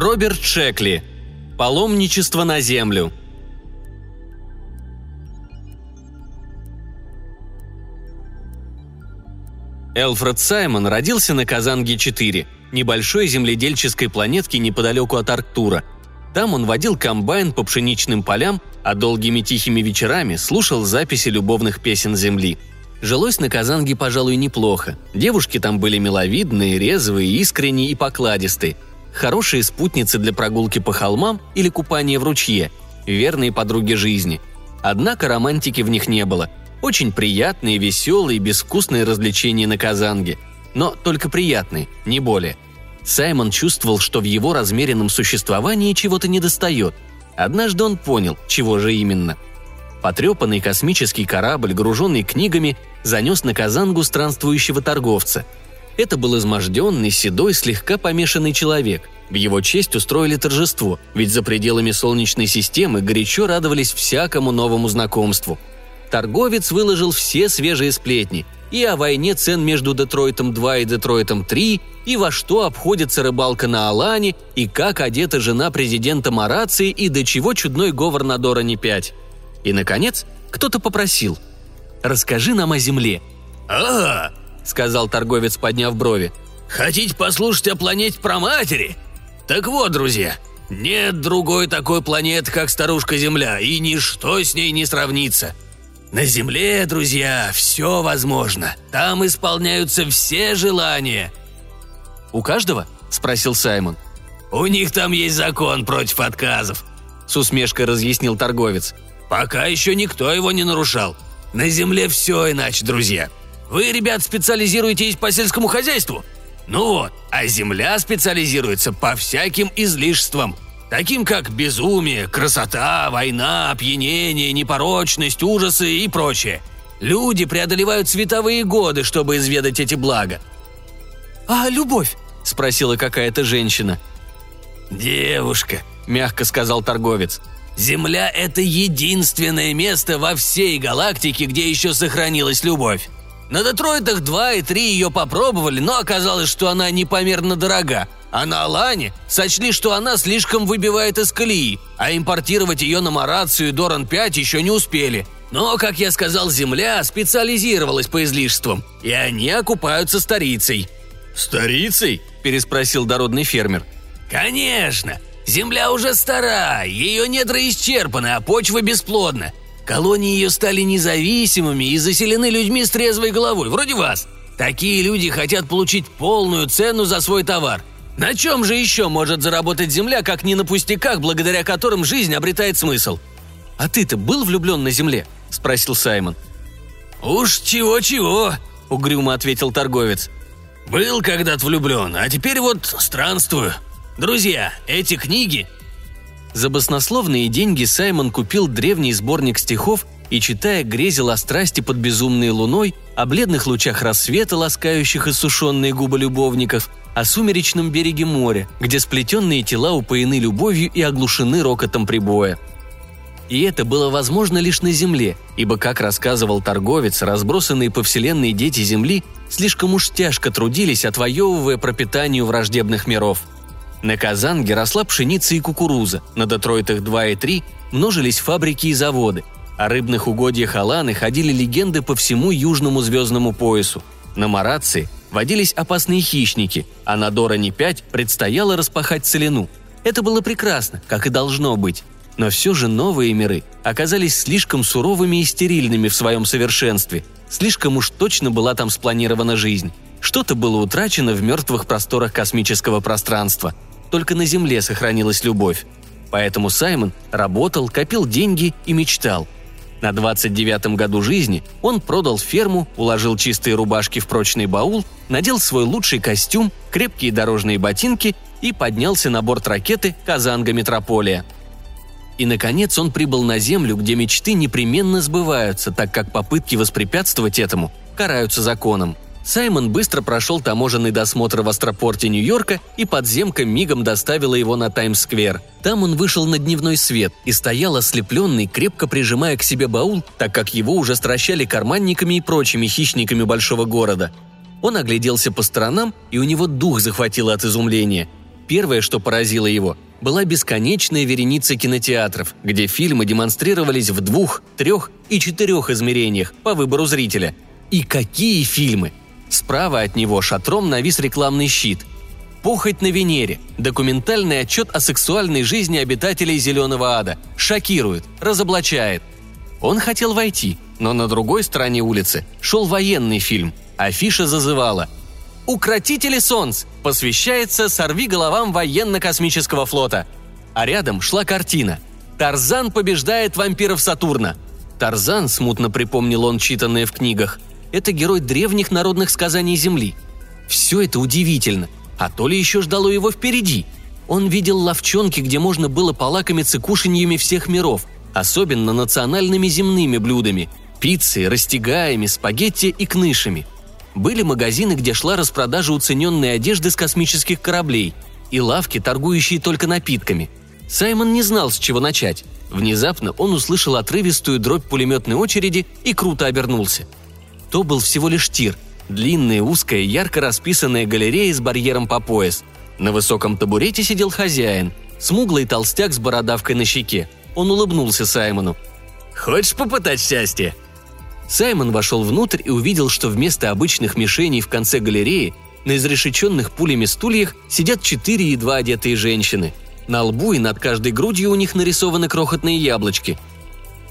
Роберт Шекли. Паломничество на землю. Элфред Саймон родился на Казанге-4, небольшой земледельческой планетке неподалеку от Арктура. Там он водил комбайн по пшеничным полям, а долгими тихими вечерами слушал записи любовных песен Земли. Жилось на Казанге, пожалуй, неплохо. Девушки там были миловидные, резвые, искренние и покладистые. Хорошие спутницы для прогулки по холмам или купания в ручье. Верные подруги жизни. Однако романтики в них не было – очень приятные, веселые, безвкусные развлечения на Казанге. Но только приятные, не более. Саймон чувствовал, что в его размеренном существовании чего-то недостает. Однажды он понял, чего же именно. Потрепанный космический корабль, груженный книгами, занес на Казангу странствующего торговца. Это был изможденный, седой, слегка помешанный человек. В его честь устроили торжество, ведь за пределами Солнечной системы горячо радовались всякому новому знакомству – торговец выложил все свежие сплетни и о войне цен между Детройтом-2 и Детройтом-3, и во что обходится рыбалка на Алане, и как одета жена президента Марации, и до чего чудной говор на Дороне-5. И, наконец, кто-то попросил «Расскажи нам о земле». «А, — сказал торговец, подняв брови, — хотите послушать о планете про матери? Так вот, друзья, нет другой такой планеты, как старушка Земля, и ничто с ней не сравнится — на земле, друзья, все возможно. Там исполняются все желания». «У каждого?» – спросил Саймон. «У них там есть закон против отказов», – с усмешкой разъяснил торговец. «Пока еще никто его не нарушал. На земле все иначе, друзья. Вы, ребят, специализируетесь по сельскому хозяйству? Ну вот, а земля специализируется по всяким излишествам – таким как безумие, красота, война, опьянение, непорочность, ужасы и прочее. Люди преодолевают световые годы, чтобы изведать эти блага. «А любовь?» – спросила какая-то женщина. «Девушка», – мягко сказал торговец. «Земля – это единственное место во всей галактике, где еще сохранилась любовь. На Детройтах 2 и 3 ее попробовали, но оказалось, что она непомерно дорога, а на Алане сочли, что она слишком выбивает из колеи, а импортировать ее на Марацию и Доран-5 еще не успели. Но, как я сказал, Земля специализировалась по излишествам, и они окупаются старицей». «Старицей?» – переспросил дородный фермер. «Конечно! Земля уже стара, ее недра исчерпаны, а почва бесплодна. Колонии ее стали независимыми и заселены людьми с трезвой головой, вроде вас. Такие люди хотят получить полную цену за свой товар, на чем же еще может заработать Земля, как не на пустяках, благодаря которым жизнь обретает смысл? А ты-то был влюблен на Земле? спросил Саймон. Уж чего-чего, угрюмо ответил торговец. Был когда-то влюблен, а теперь вот странствую. Друзья, эти книги... За баснословные деньги Саймон купил древний сборник стихов и, читая, грезил о страсти под безумной луной, о бледных лучах рассвета, ласкающих иссушенные губы любовников, о сумеречном береге моря, где сплетенные тела упоены любовью и оглушены рокотом прибоя. И это было возможно лишь на Земле, ибо, как рассказывал торговец, разбросанные по вселенной дети Земли слишком уж тяжко трудились, отвоевывая пропитанию враждебных миров. На Казанге росла пшеница и кукуруза, на Детройтах 2 и 3 множились фабрики и заводы, о рыбных угодьях Аланы ходили легенды по всему южному звездному поясу. На Марации водились опасные хищники, а на Дороне-5 предстояло распахать целину. Это было прекрасно, как и должно быть. Но все же новые миры оказались слишком суровыми и стерильными в своем совершенстве. Слишком уж точно была там спланирована жизнь. Что-то было утрачено в мертвых просторах космического пространства. Только на Земле сохранилась любовь. Поэтому Саймон работал, копил деньги и мечтал – на 29-м году жизни он продал ферму, уложил чистые рубашки в прочный баул, надел свой лучший костюм, крепкие дорожные ботинки и поднялся на борт ракеты «Казанга Метрополия». И, наконец, он прибыл на Землю, где мечты непременно сбываются, так как попытки воспрепятствовать этому караются законом – Саймон быстро прошел таможенный досмотр в Астропорте Нью-Йорка, и подземка мигом доставила его на Таймс-сквер. Там он вышел на дневной свет и стоял ослепленный, крепко прижимая к себе баул, так как его уже стращали карманниками и прочими хищниками большого города. Он огляделся по сторонам, и у него дух захватило от изумления. первое, что поразило его, была бесконечная вереница кинотеатров, где фильмы демонстрировались в двух, трех и четырех измерениях по выбору зрителя. И какие фильмы! Справа от него шатром навис рекламный щит. «Похоть на Венере» – документальный отчет о сексуальной жизни обитателей Зеленого Ада. Шокирует, разоблачает. Он хотел войти, но на другой стороне улицы шел военный фильм. Афиша зазывала – «Укротители солнц» посвящается сорви головам военно-космического флота. А рядом шла картина «Тарзан побеждает вампиров Сатурна». Тарзан, смутно припомнил он читанное в книгах, это герой древних народных сказаний Земли. Все это удивительно, а то ли еще ждало его впереди. Он видел ловчонки, где можно было полакомиться кушаньями всех миров, особенно национальными земными блюдами – пиццей, растягаями, спагетти и кнышами – были магазины, где шла распродажа уцененной одежды с космических кораблей, и лавки, торгующие только напитками. Саймон не знал, с чего начать. Внезапно он услышал отрывистую дробь пулеметной очереди и круто обернулся. То был всего лишь тир, длинная, узкая, ярко расписанная галерея с барьером по пояс. На высоком табурете сидел хозяин, смуглый толстяк с бородавкой на щеке. Он улыбнулся Саймону. «Хочешь попытать счастье?» Саймон вошел внутрь и увидел, что вместо обычных мишеней в конце галереи на изрешеченных пулями стульях сидят четыре едва одетые женщины. На лбу и над каждой грудью у них нарисованы крохотные яблочки.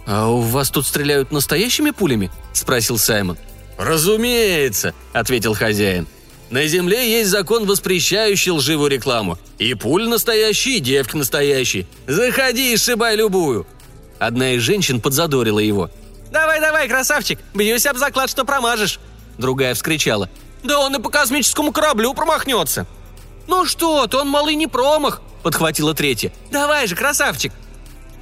«А у вас тут стреляют настоящими пулями?» – спросил Саймон. «Разумеется», – ответил хозяин. «На земле есть закон, воспрещающий лживую рекламу. И пуль настоящий, и девки настоящий. Заходи и сшибай любую». Одна из женщин подзадорила его – «Давай, давай, красавчик! Бьюсь об заклад, что промажешь!» Другая вскричала. «Да он и по космическому кораблю промахнется!» «Ну что ты, он малый не промах!» – подхватила третья. «Давай же, красавчик!»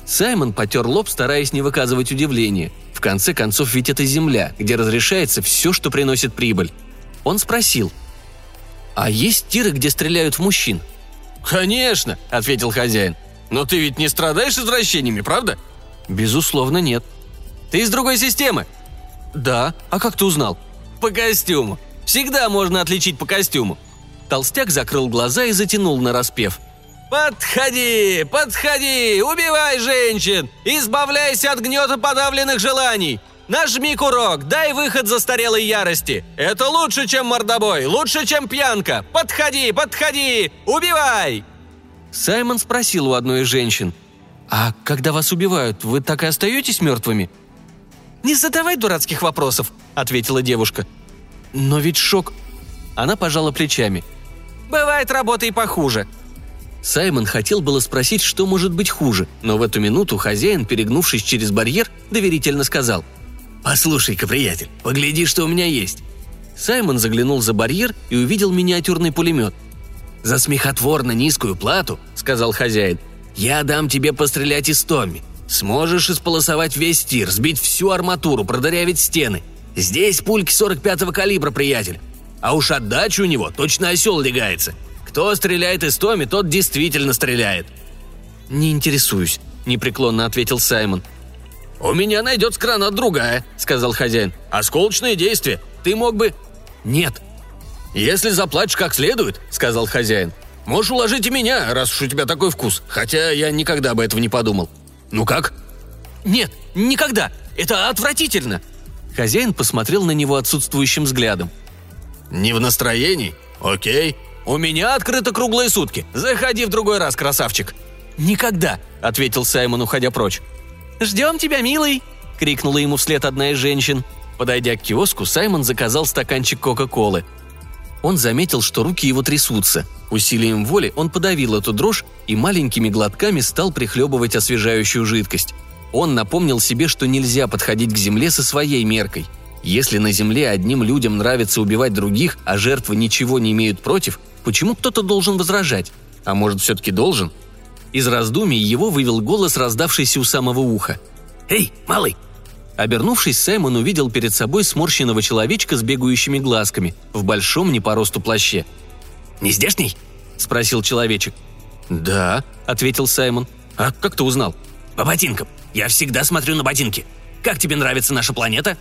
Саймон потер лоб, стараясь не выказывать удивления. В конце концов, ведь это земля, где разрешается все, что приносит прибыль. Он спросил. «А есть тиры, где стреляют в мужчин?» «Конечно!» – ответил хозяин. «Но ты ведь не страдаешь извращениями, правда?» «Безусловно, нет», ты из другой системы?» «Да. А как ты узнал?» «По костюму. Всегда можно отличить по костюму». Толстяк закрыл глаза и затянул на распев. «Подходи, подходи, убивай женщин, избавляйся от гнета подавленных желаний. Нажми курок, дай выход застарелой ярости. Это лучше, чем мордобой, лучше, чем пьянка. Подходи, подходи, убивай!» Саймон спросил у одной из женщин. «А когда вас убивают, вы так и остаетесь мертвыми?» «Не задавай дурацких вопросов», — ответила девушка. «Но ведь шок...» Она пожала плечами. «Бывает работа и похуже». Саймон хотел было спросить, что может быть хуже, но в эту минуту хозяин, перегнувшись через барьер, доверительно сказал. «Послушай-ка, приятель, погляди, что у меня есть». Саймон заглянул за барьер и увидел миниатюрный пулемет. «За смехотворно низкую плату», — сказал хозяин, — «я дам тебе пострелять из Томми. Сможешь исполосовать весь тир, сбить всю арматуру, продырявить стены. Здесь пульки 45-го калибра, приятель. А уж отдача у него точно осел легается. Кто стреляет из Томи, тот действительно стреляет». «Не интересуюсь», — непреклонно ответил Саймон. «У меня найдется гранат другая», — сказал хозяин. «Осколочные действия. Ты мог бы...» «Нет». «Если заплатишь как следует», — сказал хозяин. «Можешь уложить и меня, раз уж у тебя такой вкус. Хотя я никогда бы этого не подумал. «Ну как?» «Нет, никогда! Это отвратительно!» Хозяин посмотрел на него отсутствующим взглядом. «Не в настроении? Окей. У меня открыто круглые сутки. Заходи в другой раз, красавчик!» «Никогда!» – ответил Саймон, уходя прочь. «Ждем тебя, милый!» – крикнула ему вслед одна из женщин. Подойдя к киоску, Саймон заказал стаканчик Кока-Колы. Он заметил, что руки его трясутся. Усилием воли он подавил эту дрожь и маленькими глотками стал прихлебывать освежающую жидкость. Он напомнил себе, что нельзя подходить к земле со своей меркой. Если на земле одним людям нравится убивать других, а жертвы ничего не имеют против, почему кто-то должен возражать? А может, все-таки должен? Из раздумий его вывел голос, раздавшийся у самого уха. «Эй, малый, Обернувшись, Саймон увидел перед собой сморщенного человечка с бегающими глазками в большом не по росту плаще. «Не здешний?» – спросил человечек. «Да», – ответил Саймон. «А как ты узнал?» «По ботинкам. Я всегда смотрю на ботинки. Как тебе нравится наша планета?»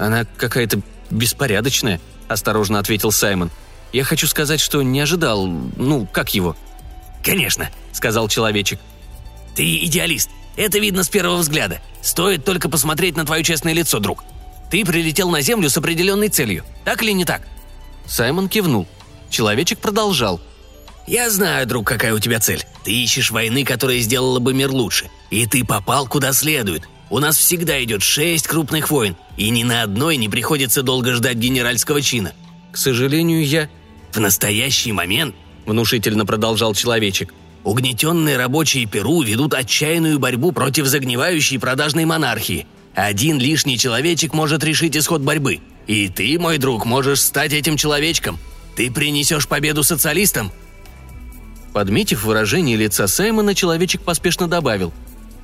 «Она какая-то беспорядочная», – осторожно ответил Саймон. «Я хочу сказать, что не ожидал... Ну, как его?» «Конечно», — сказал человечек. «Ты идеалист. Это видно с первого взгляда. Стоит только посмотреть на твое честное лицо, друг. Ты прилетел на Землю с определенной целью. Так или не так?» Саймон кивнул. Человечек продолжал. «Я знаю, друг, какая у тебя цель. Ты ищешь войны, которая сделала бы мир лучше. И ты попал куда следует. У нас всегда идет шесть крупных войн, и ни на одной не приходится долго ждать генеральского чина. К сожалению, я... В настоящий момент, внушительно продолжал человечек, угнетенные рабочие Перу ведут отчаянную борьбу против загнивающей продажной монархии. Один лишний человечек может решить исход борьбы. И ты, мой друг, можешь стать этим человечком. Ты принесешь победу социалистам. Подметив выражение лица Саймона, человечек поспешно добавил.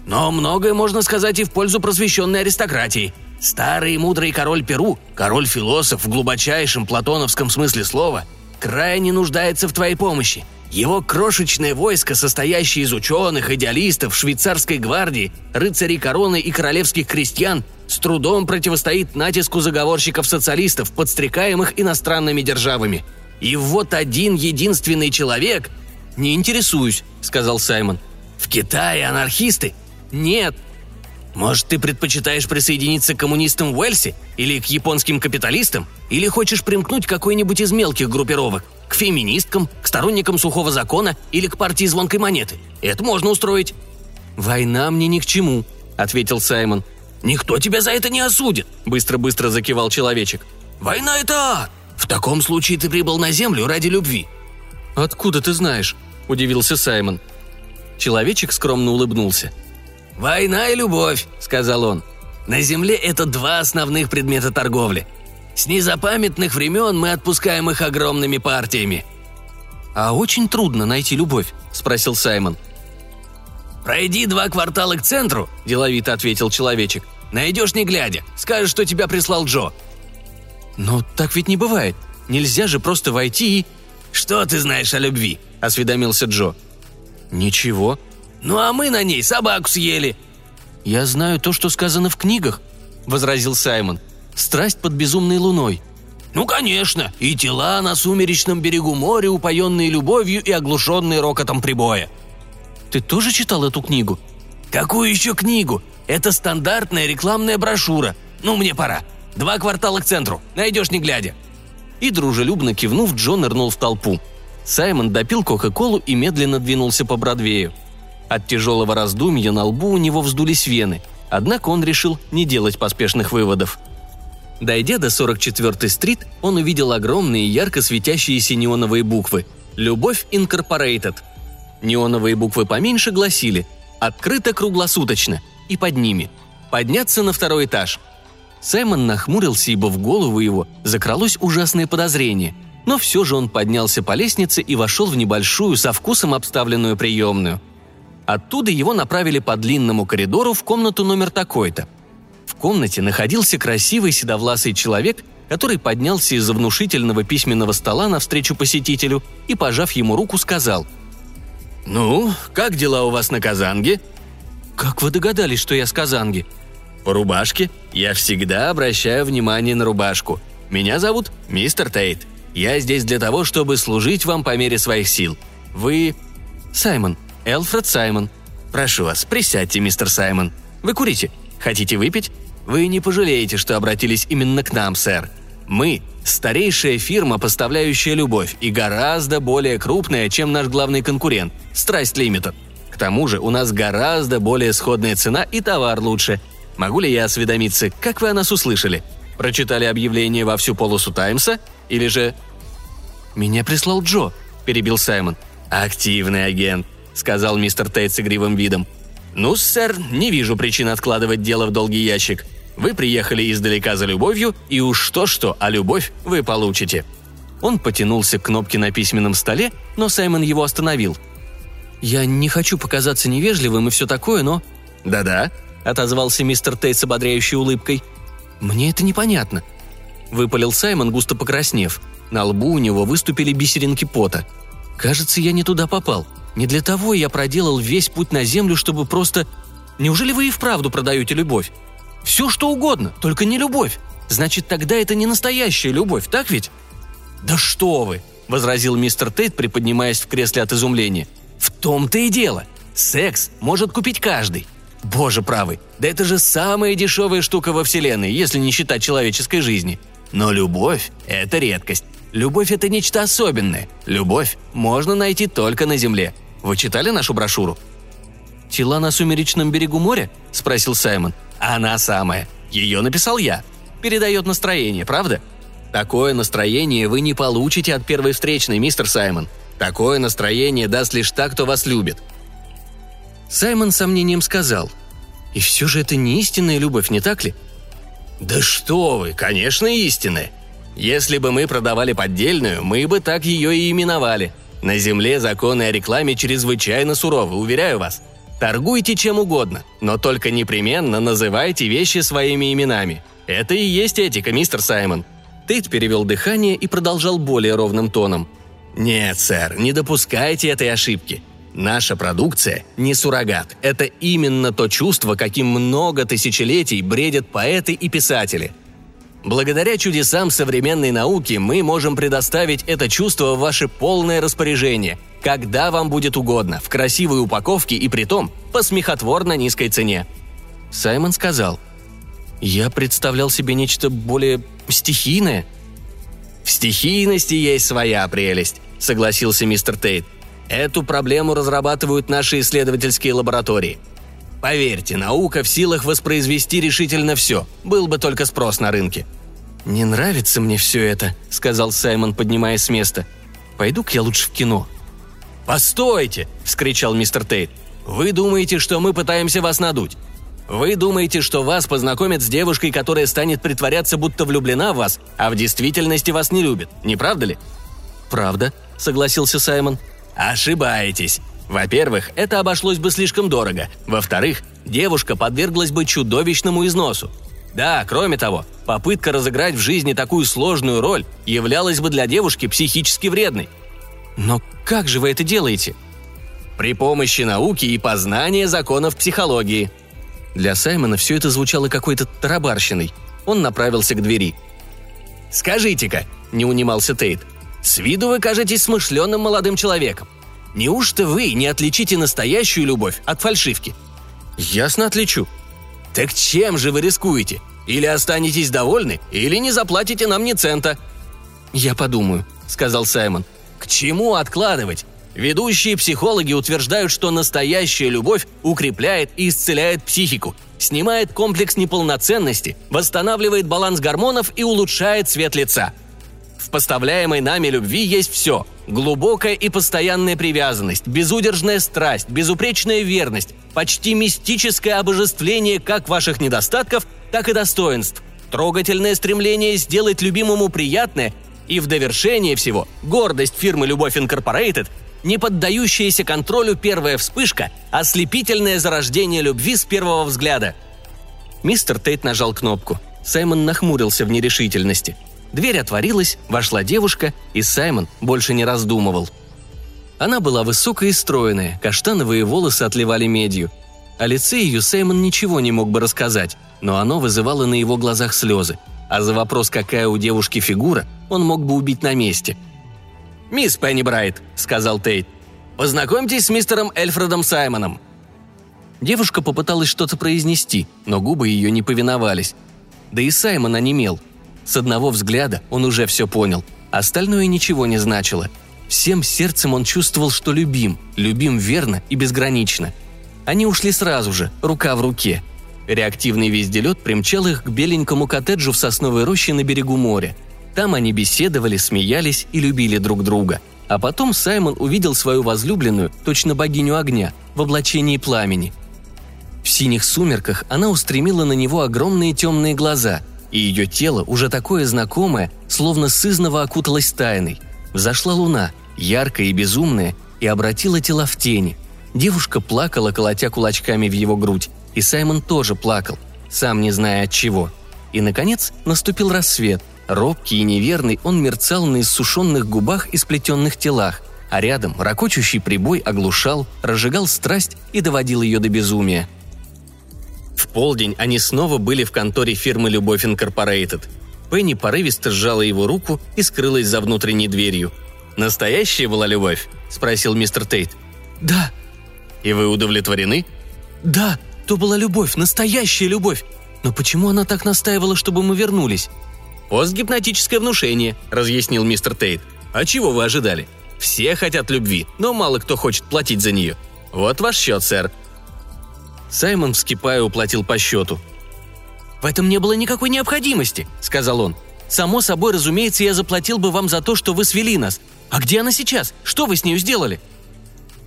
Но многое можно сказать и в пользу просвещенной аристократии. Старый и мудрый король Перу, король-философ в глубочайшем платоновском смысле слова, крайне нуждается в твоей помощи. Его крошечное войско, состоящее из ученых, идеалистов, швейцарской гвардии, рыцарей короны и королевских крестьян, с трудом противостоит натиску заговорщиков-социалистов, подстрекаемых иностранными державами. И вот один единственный человек... «Не интересуюсь», — сказал Саймон. «В Китае анархисты «Нет». «Может, ты предпочитаешь присоединиться к коммунистам в Уэльсе? Или к японским капиталистам? Или хочешь примкнуть к какой-нибудь из мелких группировок? К феминисткам, к сторонникам сухого закона или к партии звонкой монеты? Это можно устроить». «Война мне ни к чему», — ответил Саймон. «Никто тебя за это не осудит», — быстро-быстро закивал человечек. «Война — это ад! В таком случае ты прибыл на Землю ради любви». «Откуда ты знаешь?» – удивился Саймон. Человечек скромно улыбнулся. «Война и любовь», — сказал он. «На Земле это два основных предмета торговли. С незапамятных времен мы отпускаем их огромными партиями». «А очень трудно найти любовь?» – спросил Саймон. «Пройди два квартала к центру», – деловито ответил человечек. «Найдешь не глядя. Скажешь, что тебя прислал Джо». «Но так ведь не бывает. Нельзя же просто войти и...» «Что ты знаешь о любви?» – осведомился Джо. «Ничего», ну а мы на ней собаку съели». «Я знаю то, что сказано в книгах», — возразил Саймон. «Страсть под безумной луной». «Ну, конечно, и тела на сумеречном берегу моря, упоенные любовью и оглушенные рокотом прибоя». «Ты тоже читал эту книгу?» «Какую еще книгу? Это стандартная рекламная брошюра. Ну, мне пора. Два квартала к центру. Найдешь не глядя». И дружелюбно кивнув, Джон нырнул в толпу. Саймон допил Кока-Колу и медленно двинулся по Бродвею. От тяжелого раздумья на лбу у него вздулись вены, однако он решил не делать поспешных выводов. Дойдя до 44-й стрит, он увидел огромные ярко светящиеся неоновые буквы «Любовь Инкорпорейтед». Неоновые буквы поменьше гласили «Открыто круглосуточно» и под ними «Подняться на второй этаж». Саймон нахмурился, ибо в голову его закралось ужасное подозрение, но все же он поднялся по лестнице и вошел в небольшую, со вкусом обставленную приемную – Оттуда его направили по длинному коридору в комнату номер такой-то. В комнате находился красивый седовласый человек, который поднялся из-за внушительного письменного стола навстречу посетителю и, пожав ему руку, сказал «Ну, как дела у вас на Казанге?» «Как вы догадались, что я с Казанги?» «По рубашке. Я всегда обращаю внимание на рубашку. Меня зовут мистер Тейт. Я здесь для того, чтобы служить вам по мере своих сил. Вы...» «Саймон», Элфред Саймон. Прошу вас, присядьте, мистер Саймон. Вы курите? Хотите выпить? Вы не пожалеете, что обратились именно к нам, сэр. Мы – старейшая фирма, поставляющая любовь, и гораздо более крупная, чем наш главный конкурент – Страсть Лимитед. К тому же у нас гораздо более сходная цена и товар лучше. Могу ли я осведомиться, как вы о нас услышали? Прочитали объявление во всю полосу Таймса? Или же...» «Меня прислал Джо», – перебил Саймон. «Активный агент сказал мистер Тейт с игривым видом. «Ну, сэр, не вижу причин откладывать дело в долгий ящик. Вы приехали издалека за любовью, и уж то-что, а любовь вы получите». Он потянулся к кнопке на письменном столе, но Саймон его остановил. «Я не хочу показаться невежливым и все такое, но...» «Да-да», — отозвался мистер Тейт с ободряющей улыбкой. «Мне это непонятно», — выпалил Саймон, густо покраснев. На лбу у него выступили бисеринки пота. «Кажется, я не туда попал. Не для того я проделал весь путь на землю, чтобы просто... Неужели вы и вправду продаете любовь? Все что угодно, только не любовь. Значит, тогда это не настоящая любовь, так ведь? Да что вы! – возразил мистер Тейт, приподнимаясь в кресле от изумления. «В том-то и дело. Секс может купить каждый. Боже правый, да это же самая дешевая штука во Вселенной, если не считать человеческой жизни. Но любовь – это редкость. Любовь – это нечто особенное. Любовь можно найти только на Земле. Вы читали нашу брошюру? «Тела на сумеречном берегу моря?» – спросил Саймон. «Она самая. Ее написал я. Передает настроение, правда?» Такое настроение вы не получите от первой встречной, мистер Саймон. Такое настроение даст лишь та, кто вас любит. Саймон с сомнением сказал. И все же это не истинная любовь, не так ли? Да что вы, конечно, истинная. Если бы мы продавали поддельную, мы бы так ее и именовали. На земле законы о рекламе чрезвычайно суровы, уверяю вас. Торгуйте чем угодно, но только непременно называйте вещи своими именами. Это и есть этика, мистер Саймон. Тейт перевел дыхание и продолжал более ровным тоном. «Нет, сэр, не допускайте этой ошибки. Наша продукция не суррогат. Это именно то чувство, каким много тысячелетий бредят поэты и писатели. Благодаря чудесам современной науки мы можем предоставить это чувство в ваше полное распоряжение, когда вам будет угодно, в красивой упаковке и притом по смехотворно низкой цене. Саймон сказал, «Я представлял себе нечто более стихийное». «В стихийности есть своя прелесть», — согласился мистер Тейт. «Эту проблему разрабатывают наши исследовательские лаборатории. Поверьте, наука в силах воспроизвести решительно все, был бы только спрос на рынке». «Не нравится мне все это», — сказал Саймон, поднимаясь с места. «Пойду-ка я лучше в кино». «Постойте!» – вскричал мистер Тейт. «Вы думаете, что мы пытаемся вас надуть? Вы думаете, что вас познакомят с девушкой, которая станет притворяться, будто влюблена в вас, а в действительности вас не любит, не правда ли?» «Правда», — согласился Саймон. «Ошибаетесь. Во-первых, это обошлось бы слишком дорого. Во-вторых, девушка подверглась бы чудовищному износу. Да, кроме того, попытка разыграть в жизни такую сложную роль являлась бы для девушки психически вредной. Но как же вы это делаете? При помощи науки и познания законов психологии. Для Саймона все это звучало какой-то тарабарщиной. Он направился к двери. «Скажите-ка», — не унимался Тейт, — «с виду вы кажетесь смышленным молодым человеком. Неужто вы не отличите настоящую любовь от фальшивки?» «Ясно отличу». «Так чем же вы рискуете? Или останетесь довольны, или не заплатите нам ни цента». «Я подумаю», — сказал Саймон. К чему откладывать? Ведущие психологи утверждают, что настоящая любовь укрепляет и исцеляет психику, снимает комплекс неполноценности, восстанавливает баланс гормонов и улучшает цвет лица. В поставляемой нами любви есть все – глубокая и постоянная привязанность, безудержная страсть, безупречная верность, почти мистическое обожествление как ваших недостатков, так и достоинств, трогательное стремление сделать любимому приятное и в довершение всего, гордость фирмы «Любовь Инкорпорейтед» не поддающаяся контролю первая вспышка, ослепительное зарождение любви с первого взгляда. Мистер Тейт нажал кнопку. Саймон нахмурился в нерешительности. Дверь отворилась, вошла девушка, и Саймон больше не раздумывал. Она была высокая и стройная, каштановые волосы отливали медью. О лице ее Саймон ничего не мог бы рассказать, но оно вызывало на его глазах слезы – а за вопрос, какая у девушки фигура, он мог бы убить на месте. «Мисс Пенни Брайт», — сказал Тейт, — «познакомьтесь с мистером Эльфредом Саймоном». Девушка попыталась что-то произнести, но губы ее не повиновались. Да и Саймон онемел. С одного взгляда он уже все понял, остальное ничего не значило. Всем сердцем он чувствовал, что любим, любим верно и безгранично. Они ушли сразу же, рука в руке — Реактивный везделет примчал их к беленькому коттеджу в сосновой роще на берегу моря. Там они беседовали, смеялись и любили друг друга. А потом Саймон увидел свою возлюбленную, точно богиню огня, в облачении пламени. В синих сумерках она устремила на него огромные темные глаза, и ее тело, уже такое знакомое, словно сызново окуталось тайной. Взошла луна, яркая и безумная, и обратила тела в тени. Девушка плакала, колотя кулачками в его грудь, и Саймон тоже плакал, сам не зная от чего. И, наконец, наступил рассвет. Робкий и неверный он мерцал на иссушенных губах и сплетенных телах, а рядом ракочущий прибой оглушал, разжигал страсть и доводил ее до безумия. В полдень они снова были в конторе фирмы «Любовь Инкорпорейтед». Пенни порывисто сжала его руку и скрылась за внутренней дверью. «Настоящая была любовь?» – спросил мистер Тейт.? Да. И вы удовлетворены? Да, то была любовь, настоящая любовь. Но почему она так настаивала, чтобы мы вернулись? «Постгипнотическое внушение», — разъяснил мистер Тейт. «А чего вы ожидали? Все хотят любви, но мало кто хочет платить за нее. Вот ваш счет, сэр». Саймон, вскипая, уплатил по счету. «В этом не было никакой необходимости», — сказал он. «Само собой, разумеется, я заплатил бы вам за то, что вы свели нас. А где она сейчас? Что вы с нею сделали?»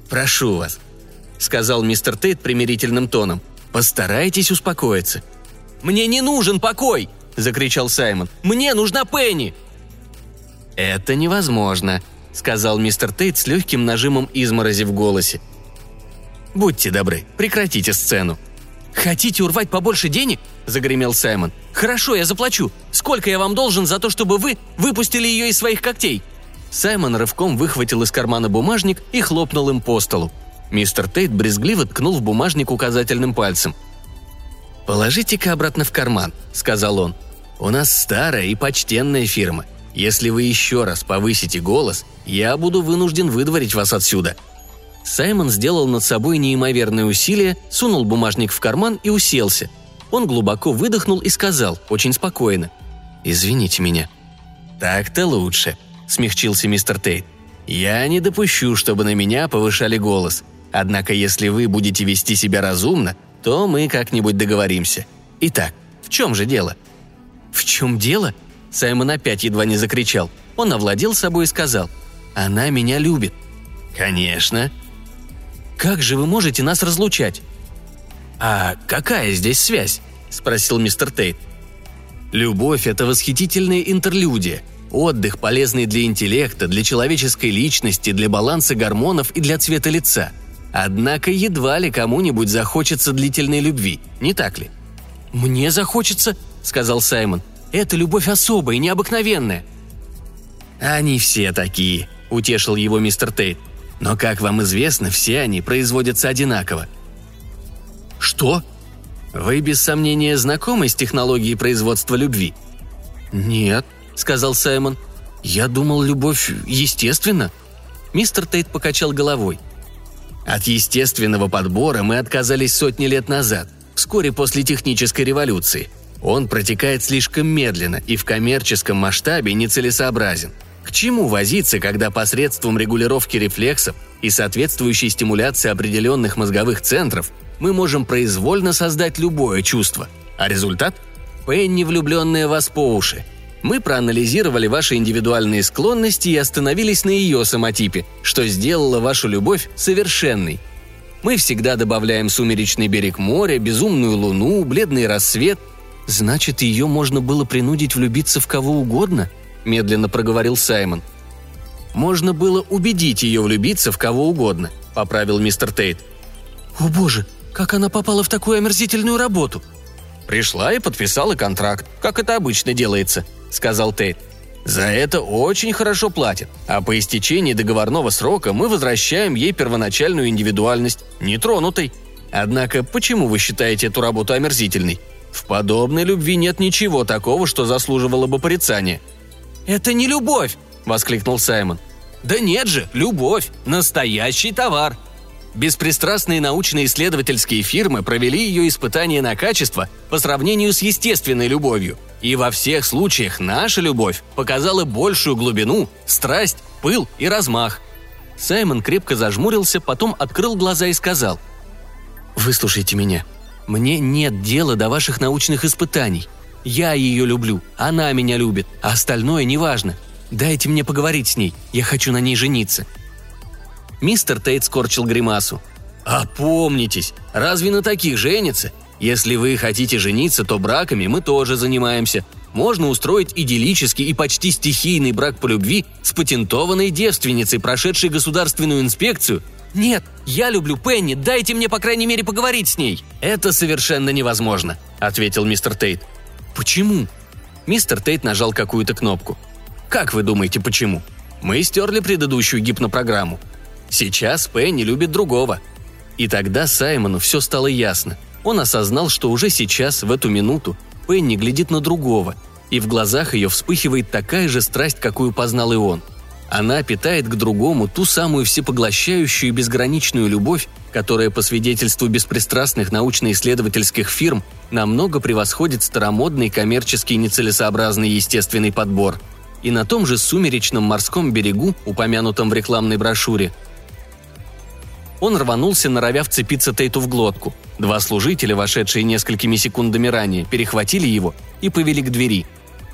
«Прошу вас», — сказал мистер Тейт примирительным тоном. «Постарайтесь успокоиться». «Мне не нужен покой!» – закричал Саймон. «Мне нужна Пенни!» «Это невозможно», – сказал мистер Тейт с легким нажимом изморози в голосе. «Будьте добры, прекратите сцену». «Хотите урвать побольше денег?» – загремел Саймон. «Хорошо, я заплачу. Сколько я вам должен за то, чтобы вы выпустили ее из своих когтей?» Саймон рывком выхватил из кармана бумажник и хлопнул им по столу. Мистер Тейт брезгливо ткнул в бумажник указательным пальцем. «Положите-ка обратно в карман», — сказал он. «У нас старая и почтенная фирма. Если вы еще раз повысите голос, я буду вынужден выдворить вас отсюда». Саймон сделал над собой неимоверное усилие, сунул бумажник в карман и уселся. Он глубоко выдохнул и сказал, очень спокойно. «Извините меня». «Так-то лучше», — смягчился мистер Тейт. «Я не допущу, чтобы на меня повышали голос. Однако если вы будете вести себя разумно, то мы как-нибудь договоримся. Итак, в чем же дело?» «В чем дело?» Саймон опять едва не закричал. Он овладел собой и сказал. «Она меня любит». «Конечно». «Как же вы можете нас разлучать?» «А какая здесь связь?» – спросил мистер Тейт. «Любовь – это восхитительная интерлюдия, отдых, полезный для интеллекта, для человеческой личности, для баланса гормонов и для цвета лица – Однако едва ли кому-нибудь захочется длительной любви, не так ли? «Мне захочется», — сказал Саймон. «Это любовь особая и необыкновенная». «Они все такие», — утешил его мистер Тейт. «Но, как вам известно, все они производятся одинаково». «Что?» «Вы, без сомнения, знакомы с технологией производства любви?» «Нет», — сказал Саймон. «Я думал, любовь естественна». Мистер Тейт покачал головой. От естественного подбора мы отказались сотни лет назад, вскоре после технической революции. Он протекает слишком медленно и в коммерческом масштабе нецелесообразен. К чему возиться, когда посредством регулировки рефлексов и соответствующей стимуляции определенных мозговых центров мы можем произвольно создать любое чувство. А результат? Пенни, влюбленная вас по уши – мы проанализировали ваши индивидуальные склонности и остановились на ее самотипе, что сделало вашу любовь совершенной. Мы всегда добавляем сумеречный берег моря, безумную луну, бледный рассвет. Значит, ее можно было принудить влюбиться в кого угодно? Медленно проговорил Саймон. Можно было убедить ее влюбиться в кого угодно, поправил мистер Тейт. О боже, как она попала в такую омерзительную работу? Пришла и подписала контракт, как это обычно делается –— сказал Тейт. «За это очень хорошо платят, а по истечении договорного срока мы возвращаем ей первоначальную индивидуальность, нетронутой. Однако почему вы считаете эту работу омерзительной? В подобной любви нет ничего такого, что заслуживало бы порицания». «Это не любовь!» — воскликнул Саймон. «Да нет же, любовь! Настоящий товар!» Беспристрастные научно-исследовательские фирмы провели ее испытания на качество по сравнению с естественной любовью – и во всех случаях наша любовь показала большую глубину, страсть, пыл и размах. Саймон крепко зажмурился, потом открыл глаза и сказал. «Выслушайте меня. Мне нет дела до ваших научных испытаний. Я ее люблю, она меня любит, а остальное неважно. Дайте мне поговорить с ней, я хочу на ней жениться». Мистер Тейт скорчил гримасу. «Опомнитесь, разве на таких женится? Если вы хотите жениться, то браками мы тоже занимаемся. Можно устроить идиллический и почти стихийный брак по любви с патентованной девственницей, прошедшей государственную инспекцию. Нет, я люблю Пенни, дайте мне, по крайней мере, поговорить с ней. Это совершенно невозможно, ответил мистер Тейт. Почему? Мистер Тейт нажал какую-то кнопку. Как вы думаете, почему? Мы стерли предыдущую гипнопрограмму. Сейчас Пенни любит другого. И тогда Саймону все стало ясно – он осознал, что уже сейчас, в эту минуту, Пенни глядит на другого, и в глазах ее вспыхивает такая же страсть, какую познал и он. Она питает к другому ту самую всепоглощающую и безграничную любовь, которая, по свидетельству беспристрастных научно-исследовательских фирм, намного превосходит старомодный коммерческий нецелесообразный естественный подбор. И на том же сумеречном морском берегу, упомянутом в рекламной брошюре, он рванулся, норовя вцепиться Тейту в глотку. Два служителя, вошедшие несколькими секундами ранее, перехватили его и повели к двери.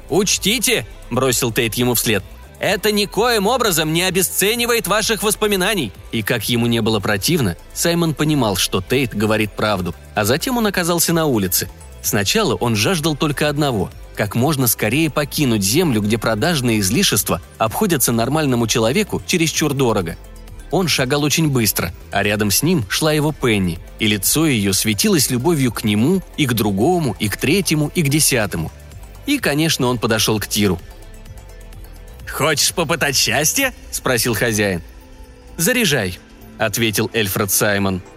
«Учтите!» – бросил Тейт ему вслед. «Это никоим образом не обесценивает ваших воспоминаний!» И как ему не было противно, Саймон понимал, что Тейт говорит правду, а затем он оказался на улице. Сначала он жаждал только одного – как можно скорее покинуть землю, где продажные излишества обходятся нормальному человеку чересчур дорого – он шагал очень быстро, а рядом с ним шла его Пенни, и лицо ее светилось любовью к нему, и к другому, и к третьему, и к десятому. И, конечно, он подошел к Тиру. «Хочешь попытать счастье?» – спросил хозяин. «Заряжай», – ответил Эльфред Саймон –